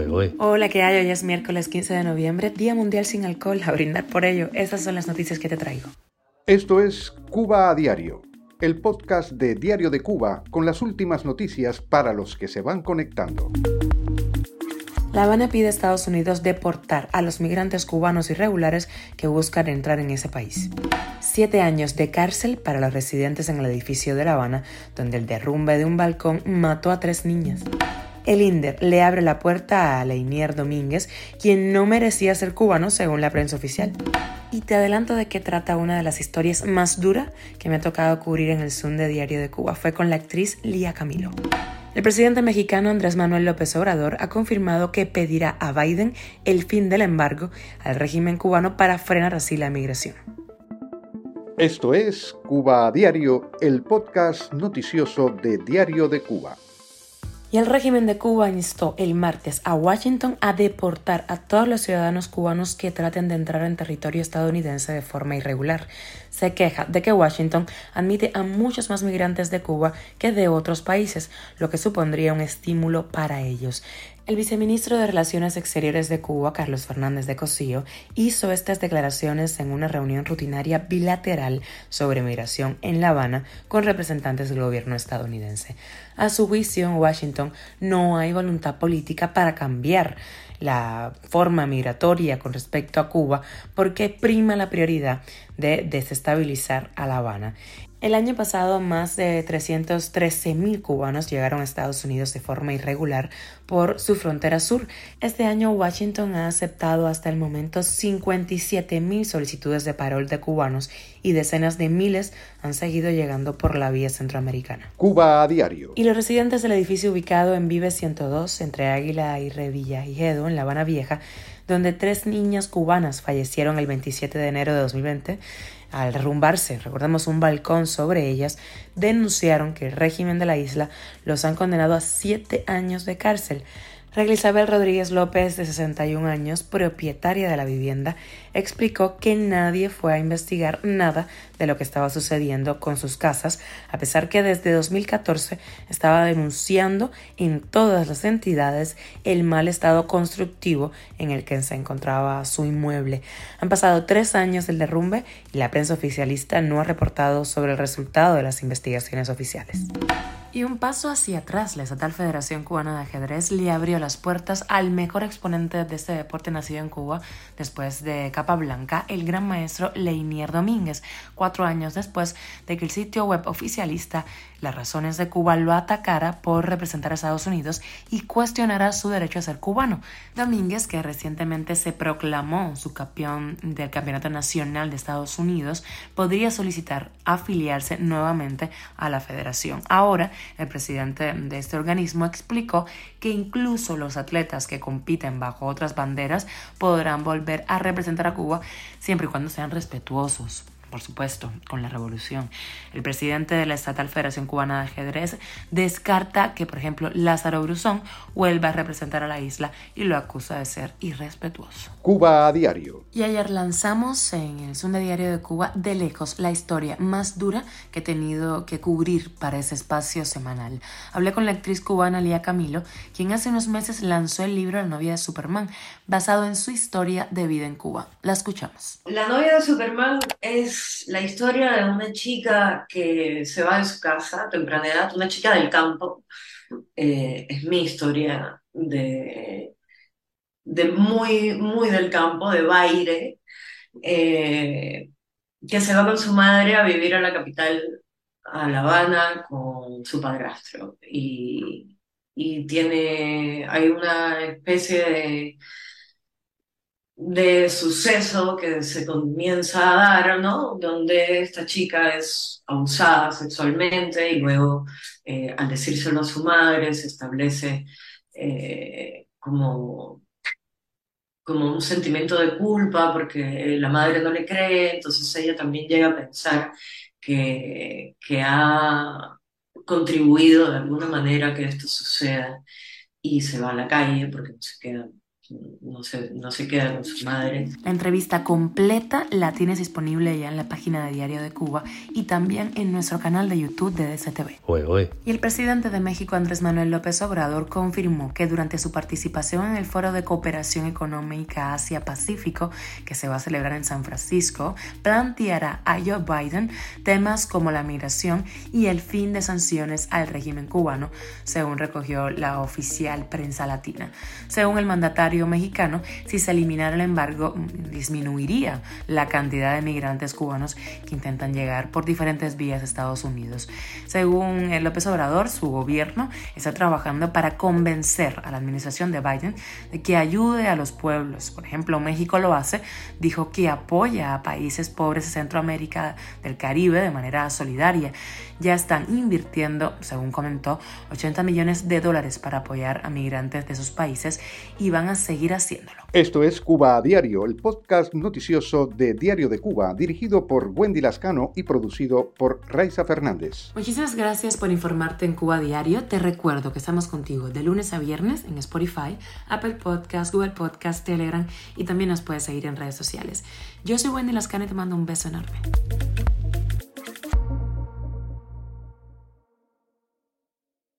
¿eh? Hola, ¿qué hay? Hoy es miércoles 15 de noviembre, Día Mundial sin Alcohol. A brindar por ello, estas son las noticias que te traigo. Esto es Cuba a Diario, el podcast de Diario de Cuba con las últimas noticias para los que se van conectando. La Habana pide a Estados Unidos deportar a los migrantes cubanos irregulares que buscan entrar en ese país. Siete años de cárcel para los residentes en el edificio de La Habana, donde el derrumbe de un balcón mató a tres niñas. El INDER le abre la puerta a Leinier Domínguez, quien no merecía ser cubano según la prensa oficial. Y te adelanto de qué trata una de las historias más duras que me ha tocado cubrir en el Zoom de Diario de Cuba. Fue con la actriz Lía Camilo. El presidente mexicano Andrés Manuel López Obrador ha confirmado que pedirá a Biden el fin del embargo al régimen cubano para frenar así la migración. Esto es Cuba a Diario, el podcast noticioso de Diario de Cuba. Y el régimen de Cuba instó el martes a Washington a deportar a todos los ciudadanos cubanos que traten de entrar en territorio estadounidense de forma irregular. Se queja de que Washington admite a muchos más migrantes de Cuba que de otros países, lo que supondría un estímulo para ellos. El viceministro de Relaciones Exteriores de Cuba, Carlos Fernández de Cosío, hizo estas declaraciones en una reunión rutinaria bilateral sobre migración en La Habana con representantes del gobierno estadounidense. A su juicio, en Washington no hay voluntad política para cambiar la forma migratoria con respecto a Cuba porque prima la prioridad de desestabilizar a La Habana. El año pasado, más de 313.000 cubanos llegaron a Estados Unidos de forma irregular por su frontera sur. Este año, Washington ha aceptado hasta el momento 57.000 solicitudes de parol de cubanos y decenas de miles han seguido llegando por la vía centroamericana. Cuba a diario. Y los residentes del edificio ubicado en Vive 102, entre Águila y Revilla y Gedo, en La Habana Vieja, donde tres niñas cubanas fallecieron el 27 de enero de 2020, al derrumbarse, recordemos, un balcón sobre ellas, denunciaron que el régimen de la isla los han condenado a siete años de cárcel. Regla Isabel Rodríguez López, de 61 años, propietaria de la vivienda, explicó que nadie fue a investigar nada de lo que estaba sucediendo con sus casas, a pesar que desde 2014 estaba denunciando en todas las entidades el mal estado constructivo en el que se encontraba su inmueble. Han pasado tres años del derrumbe y la prensa oficialista no ha reportado sobre el resultado de las investigaciones oficiales. Y un paso hacia atrás, la Estatal Federación Cubana de Ajedrez le abrió las puertas al mejor exponente de este deporte nacido en Cuba después de Capa Blanca, el gran maestro Leinier Domínguez, cuatro años después de que el sitio web oficialista Las Razones de Cuba lo atacara por representar a Estados Unidos y cuestionara su derecho a ser cubano. Domínguez, que recientemente se proclamó su campeón del Campeonato Nacional de Estados Unidos, podría solicitar afiliarse nuevamente a la federación. Ahora, el presidente de este organismo explicó que incluso los atletas que compiten bajo otras banderas podrán volver a representar a Cuba siempre y cuando sean respetuosos por supuesto, con la revolución. El presidente de la Estatal Federación Cubana de Ajedrez descarta que, por ejemplo, Lázaro Bruzón vuelva a representar a la isla y lo acusa de ser irrespetuoso. Cuba a diario. Y ayer lanzamos en el de Diario de Cuba de lejos la historia más dura que he tenido que cubrir para ese espacio semanal. Hablé con la actriz cubana Lía Camilo, quien hace unos meses lanzó el libro La novia de Superman, basado en su historia de vida en Cuba. La escuchamos. La novia de Superman es la historia de una chica que se va de su casa a temprana edad, una chica del campo. Eh, es mi historia de, de muy, muy del campo, de Baire, eh, que se va con su madre a vivir a la capital, a La Habana, con su padrastro. Y, y tiene, hay una especie de de suceso que se comienza a dar, ¿no? Donde esta chica es abusada sexualmente y luego, eh, al decírselo a su madre, se establece eh, como, como un sentimiento de culpa porque la madre no le cree, entonces ella también llega a pensar que, que ha contribuido de alguna manera a que esto suceda y se va a la calle porque no se queda no se, no se queda con su madre. La entrevista completa la tienes disponible ya en la página de Diario de Cuba y también en nuestro canal de YouTube de DCTV. Oye, oye. Y el presidente de México, Andrés Manuel López Obrador, confirmó que durante su participación en el Foro de Cooperación Económica Asia-Pacífico, que se va a celebrar en San Francisco, planteará a Joe Biden temas como la migración y el fin de sanciones al régimen cubano, según recogió la oficial prensa latina. Según el mandatario mexicano, si se eliminara el embargo, mm, disminuiría la cantidad de migrantes cubanos que intentan llegar por diferentes vías a Estados Unidos. Según López Obrador, su gobierno está trabajando para convencer a la administración de Biden de que ayude a los pueblos. Por ejemplo, México lo hace, dijo que apoya a países pobres de Centroamérica del Caribe de manera solidaria. Ya están invirtiendo, según comentó, 80 millones de dólares para apoyar a migrantes de esos países y van a seguir haciéndolo. Esto es Cuba a Diario, el podcast noticioso de Diario de Cuba, dirigido por Wendy Lascano y producido por Raiza Fernández. Muchísimas gracias por informarte en Cuba Diario. Te recuerdo que estamos contigo de lunes a viernes en Spotify, Apple Podcast, Google Podcast, Telegram y también nos puedes seguir en redes sociales. Yo soy Wendy Lascano y te mando un beso enorme.